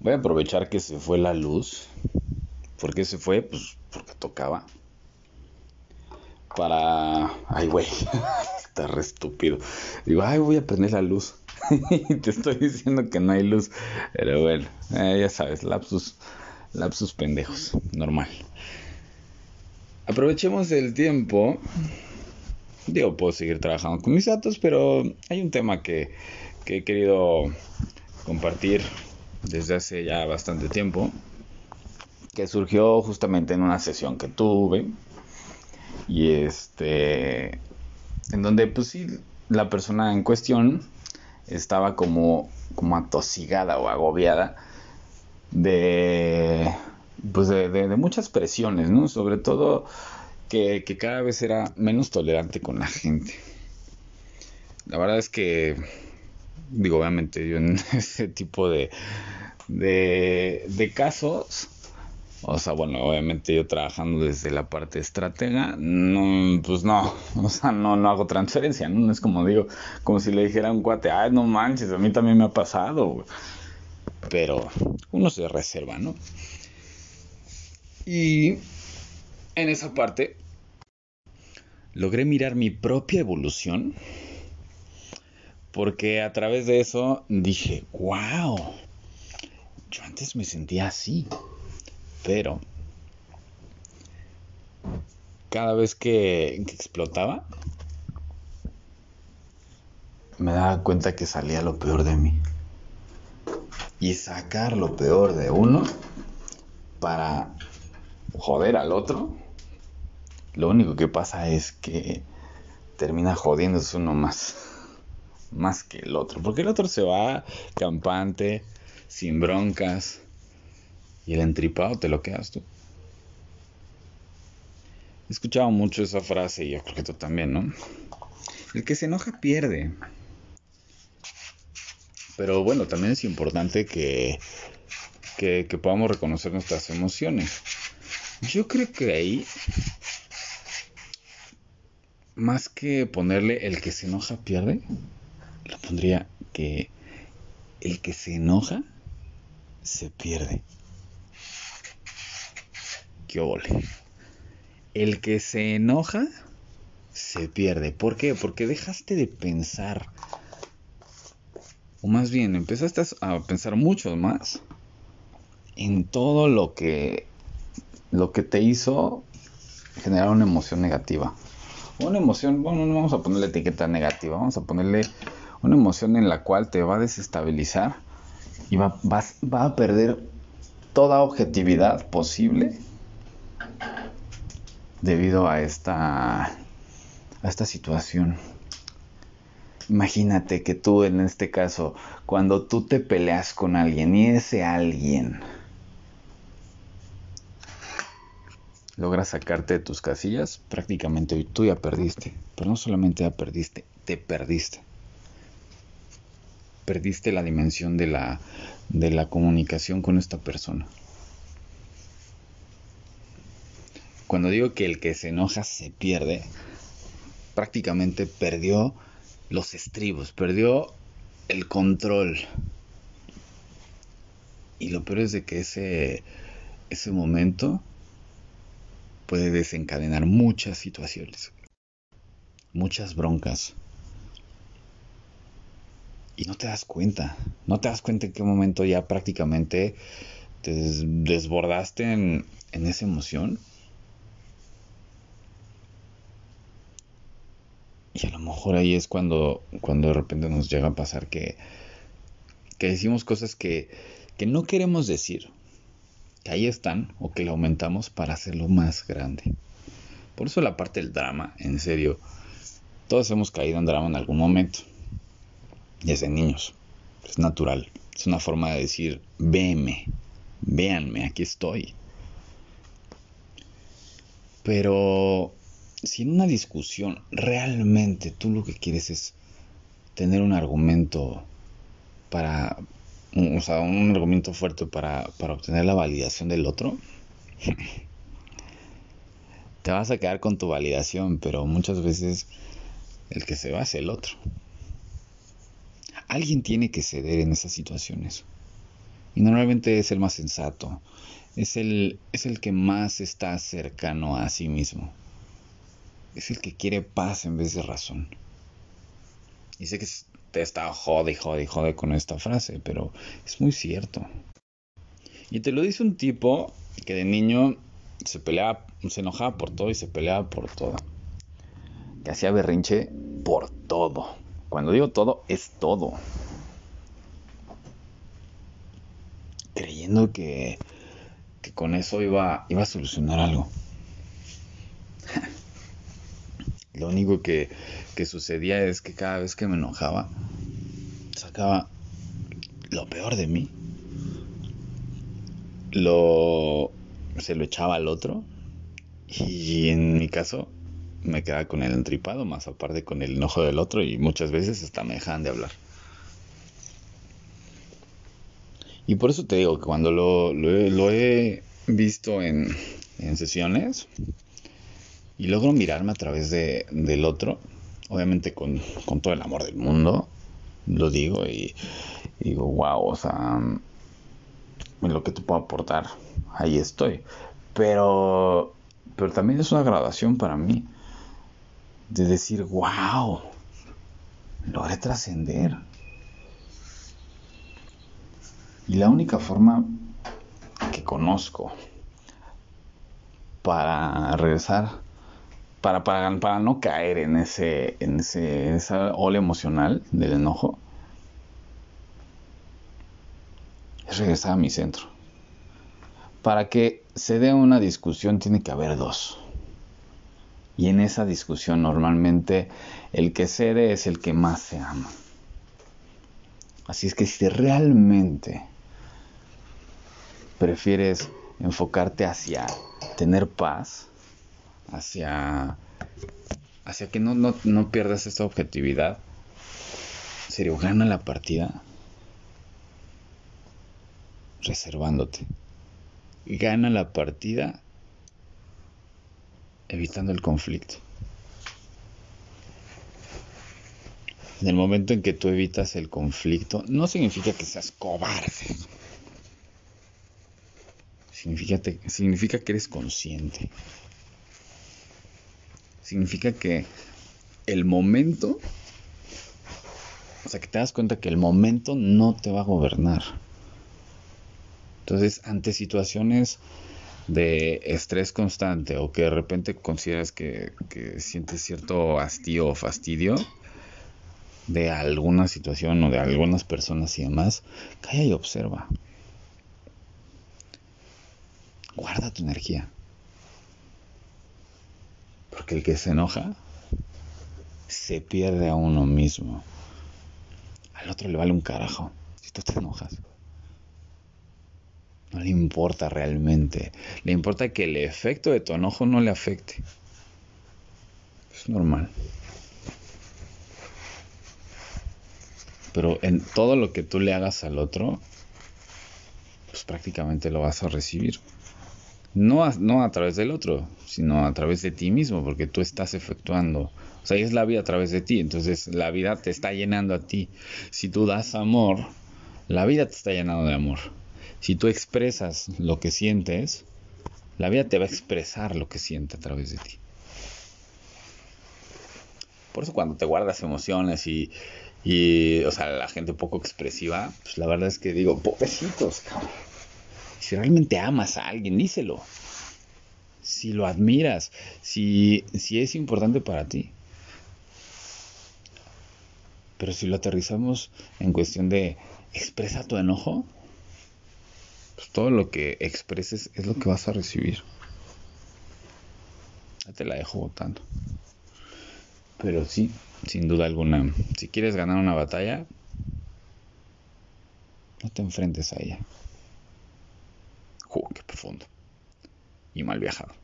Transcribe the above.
Voy a aprovechar que se fue la luz. ¿Por qué se fue? Pues porque tocaba. Para... Ay, güey. Está re estúpido. Digo, ay, voy a prender la luz. te estoy diciendo que no hay luz. Pero bueno, eh, ya sabes, lapsus, lapsus pendejos. Normal. Aprovechemos el tiempo. Digo, puedo seguir trabajando con mis datos, pero hay un tema que, que he querido compartir desde hace ya bastante tiempo, que surgió justamente en una sesión que tuve y este en donde pues sí la persona en cuestión estaba como como atosigada o agobiada de pues de, de, muchas presiones, ¿no? Sobre todo que, que, cada vez era menos tolerante con la gente. La verdad es que digo, obviamente yo en ese tipo de, de, de casos, o sea, bueno, obviamente yo trabajando desde la parte estratega, no, pues no, o sea, no, no hago transferencia, ¿no? No es como digo, como si le dijera a un cuate, ay, no manches, a mí también me ha pasado, Pero uno se reserva, ¿no? Y en esa parte logré mirar mi propia evolución porque a través de eso dije, wow, yo antes me sentía así, pero cada vez que, explotaba, me daba cuenta que salía lo peor de mí. Y sacar lo peor de uno para joder al otro, lo único que pasa es que termina jodiéndose uno más más que el otro. Porque el otro se va campante, sin broncas. Y el entripado te lo quedas tú. He escuchado mucho esa frase y yo creo que tú también, ¿no? El que se enoja pierde. Pero bueno, también es importante que, que, que podamos reconocer nuestras emociones. Yo creo que ahí, más que ponerle el que se enoja pierde, le pondría que el que se enoja se pierde. ¿Qué ole? El que se enoja se pierde. ¿Por qué? Porque dejaste de pensar. O más bien, empezaste a pensar mucho más en todo lo que lo que te hizo generar una emoción negativa. Una emoción, bueno, no vamos a ponerle etiqueta negativa, vamos a ponerle una emoción en la cual te va a desestabilizar y va, a perder toda objetividad posible debido a esta, a esta situación. Imagínate que tú en este caso, cuando tú te peleas con alguien y ese alguien logra sacarte de tus casillas, prácticamente tú ya perdiste. Pero no solamente ya perdiste, te perdiste perdiste la dimensión de la, de la comunicación con esta persona. Cuando digo que el que se enoja se pierde, prácticamente perdió los estribos, perdió el control. Y lo peor es de que ese, ese momento puede desencadenar muchas situaciones, muchas broncas, y no te das cuenta, no te das cuenta en qué momento ya prácticamente te desbordaste en, esa emoción. Y a lo mejor ahí es cuando, cuando de repente nos llega a pasar que, decimos cosas que, que no queremos decir, que ahí están o que le aumentamos para hacerlo más grande. Por eso la parte del drama, en serio, todos hemos caído en drama en algún momento desde niños. Es natural. Es una forma de decir, véeme, véanme, aquí estoy. Pero si en una discusión realmente tú lo que quieres es tener un argumento para, o sea, un argumento fuerte para, para obtener la validación del otro, te vas a quedar con tu validación, pero muchas veces el que se va es el otro. Alguien tiene que ceder en esas situaciones. Y normalmente es el más sensato. Es el, es el que más está cercano a sí mismo. Es el que quiere paz en vez de razón. Y sé que te está jode jode jode con esta frase, pero es muy cierto. Y te lo dice un tipo que de niño se peleaba, se enojaba por todo y se peleaba por todo. Que hacía berrinche por todo. Cuando digo todo, es todo. Creyendo que, que con eso iba, iba a solucionar algo. Lo único que, que sucedía es que cada vez que me enojaba, sacaba lo peor de mí. Lo se lo echaba al otro y en mi caso me quedaba con el entripado, más aparte con el enojo del otro y muchas veces hasta me dejaban de hablar. Y por eso te digo que cuando lo, lo, he, visto en, sesiones y logro mirarme a través de, del otro, obviamente con, con, todo el amor del mundo, lo digo y, y digo, wow, o sea, en lo que te puedo aportar, ahí estoy. Pero, pero también es una graduación para mí de decir, wow, logré trascender. Y la única forma que conozco para regresar, para, para, para no caer en ese, en ese, esa ola emocional del enojo, es regresar a mi centro. Para que se dé una discusión tiene que haber dos. Y en esa discusión normalmente el que cede es el que más se ama. Así es que si realmente prefieres enfocarte hacia tener paz, hacia, hacia que no, no, no pierdas esta objetividad, serio, gana la partida reservándote. Gana la partida evitando el conflicto. En el momento en que tú evitas el conflicto, no significa que seas cobarde. Significa, significa que eres consciente. Significa que el momento, o sea, que te das cuenta que el momento no te va a gobernar. Entonces, ante situaciones de estrés constante o que de repente consideras que, sientes cierto hastío o fastidio de alguna situación o de algunas personas y demás, calla y observa. Guarda tu energía. Porque el que se enoja se pierde a uno mismo. Al otro le vale un carajo si tú te enojas. No le importa realmente. Le importa que el efecto de tu enojo no le afecte. Es normal. Pero en todo lo que tú le hagas al otro, pues prácticamente lo vas a recibir. No a, través del otro, sino a través de ti mismo, porque tú estás efectuando. O sea, es la vida a través de ti. Entonces la vida te está llenando a ti. Si tú das amor, la vida te está llenando de amor. Si tú expresas lo que sientes, la vida te va a expresar lo que siente a través de ti. Por eso cuando te guardas emociones y, y o sea, la gente poco expresiva, pues la verdad es que digo, pobrecitos, cabrón. Si realmente amas a alguien, díselo. Si lo admiras, si, si es importante para ti. Pero si lo aterrizamos en cuestión de expresa tu enojo, pues, todo lo que expreses es lo que vas a recibir. Ya te la dejo votando. Pero sí, sin duda alguna, si quieres ganar una batalla, no te enfrentes a ella. ¡Uh, qué profundo! Y mal viajado.